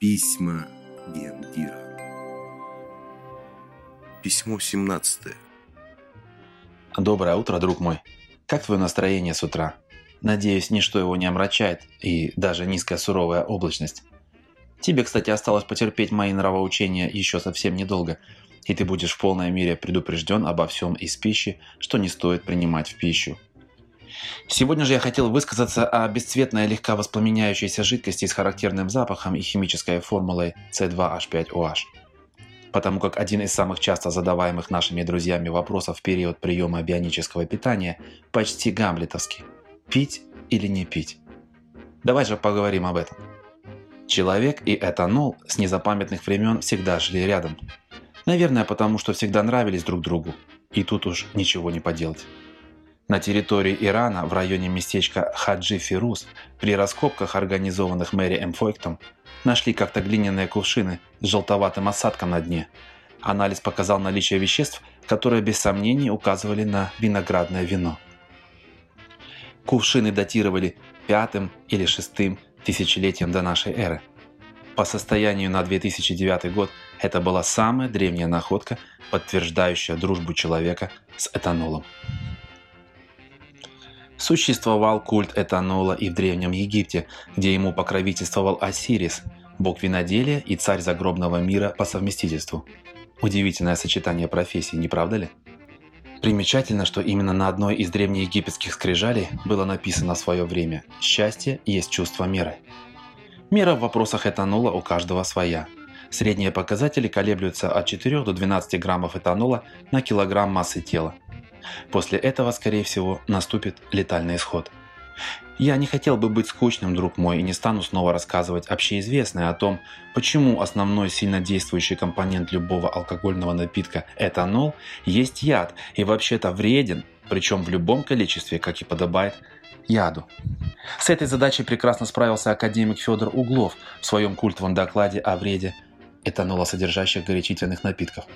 Письма Гендира. Письмо 17. Доброе утро, друг мой. Как твое настроение с утра? Надеюсь, ничто его не омрачает, и даже низкая суровая облачность. Тебе, кстати, осталось потерпеть мои нравоучения еще совсем недолго, и ты будешь в полной мере предупрежден обо всем из пищи, что не стоит принимать в пищу. Сегодня же я хотел высказаться о бесцветной легко воспламеняющейся жидкости с характерным запахом и химической формулой C2H5OH. Потому как один из самых часто задаваемых нашими друзьями вопросов в период приема бионического питания почти гамлетовский. Пить или не пить? Давай же поговорим об этом. Человек и этанол с незапамятных времен всегда жили рядом. Наверное, потому что всегда нравились друг другу. И тут уж ничего не поделать. На территории Ирана, в районе местечка Хаджи Фирус, при раскопках, организованных Мэри М. Нашли как-то глиняные кувшины с желтоватым осадком на дне. Анализ показал наличие веществ, которые без сомнений указывали на виноградное вино. Кувшины датировали пятым или шестым тысячелетием до нашей эры. По состоянию на 2009 год это была самая древняя находка, подтверждающая дружбу человека с этанолом. Существовал культ этанола и в Древнем Египте, где ему покровительствовал Осирис, бог виноделия и царь загробного мира по совместительству. Удивительное сочетание профессий, не правда ли? Примечательно, что именно на одной из древнеегипетских скрижалей было написано в свое время «Счастье есть чувство меры». Мера в вопросах этанола у каждого своя. Средние показатели колеблются от 4 до 12 граммов этанола на килограмм массы тела – После этого, скорее всего, наступит летальный исход. Я не хотел бы быть скучным, друг мой, и не стану снова рассказывать общеизвестное о том, почему основной сильно действующий компонент любого алкогольного напитка – этанол, есть яд и вообще-то вреден, причем в любом количестве, как и подобает яду. С этой задачей прекрасно справился академик Федор Углов в своем культовом докладе о вреде этанолосодержащих горячительных напитков.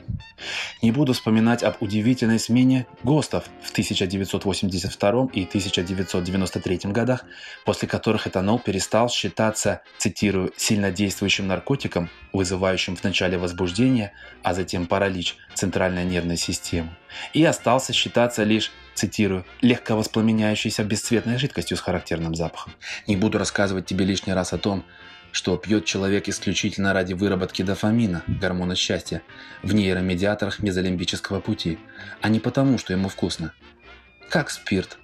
Не буду вспоминать об удивительной смене ГОСТов в 1982 и 1993 годах, после которых этанол перестал считаться, цитирую, сильнодействующим наркотиком, вызывающим вначале возбуждение, а затем паралич центральной нервной системы, и остался считаться лишь цитирую, легко воспламеняющейся бесцветной жидкостью с характерным запахом. Не буду рассказывать тебе лишний раз о том, что пьет человек исключительно ради выработки дофамина, гормона счастья, в нейромедиаторах мезолимбического пути, а не потому, что ему вкусно. Как спирт,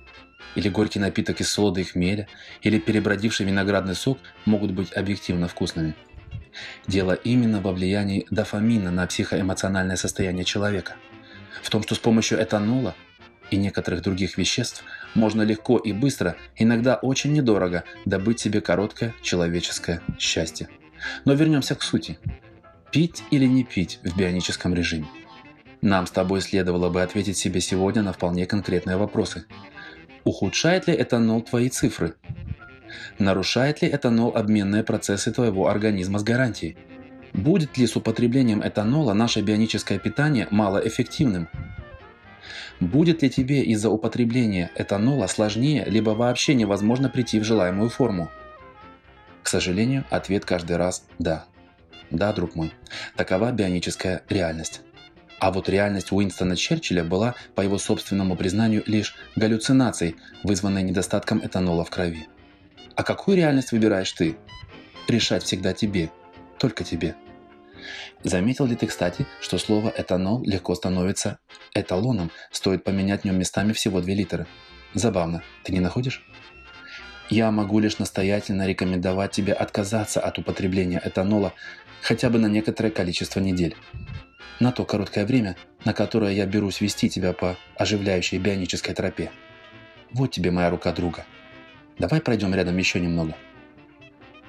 или горький напиток из соды и хмеля, или перебродивший виноградный сок могут быть объективно вкусными. Дело именно во влиянии дофамина на психоэмоциональное состояние человека. В том, что с помощью этанола и некоторых других веществ можно легко и быстро, иногда очень недорого, добыть себе короткое человеческое счастье. Но вернемся к сути. Пить или не пить в бионическом режиме? Нам с тобой следовало бы ответить себе сегодня на вполне конкретные вопросы. Ухудшает ли этанол твои цифры? Нарушает ли этанол обменные процессы твоего организма с гарантией? Будет ли с употреблением этанола наше бионическое питание малоэффективным? Будет ли тебе из-за употребления этанола сложнее, либо вообще невозможно прийти в желаемую форму? К сожалению, ответ каждый раз «да». Да, друг мой, такова бионическая реальность. А вот реальность Уинстона Черчилля была, по его собственному признанию, лишь галлюцинацией, вызванной недостатком этанола в крови. А какую реальность выбираешь ты? Решать всегда тебе. Только тебе. Заметил ли ты, кстати, что слово «этанол» легко становится эталоном, стоит поменять в нем местами всего две литеры? Забавно, ты не находишь? Я могу лишь настоятельно рекомендовать тебе отказаться от употребления этанола хотя бы на некоторое количество недель. На то короткое время, на которое я берусь вести тебя по оживляющей бионической тропе. Вот тебе моя рука друга. Давай пройдем рядом еще немного.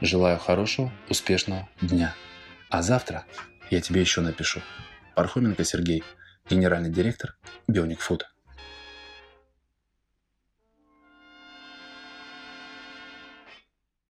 Желаю хорошего, успешного дня. А завтра я тебе еще напишу. Пархоменко Сергей, генеральный директор Бионик Фуд.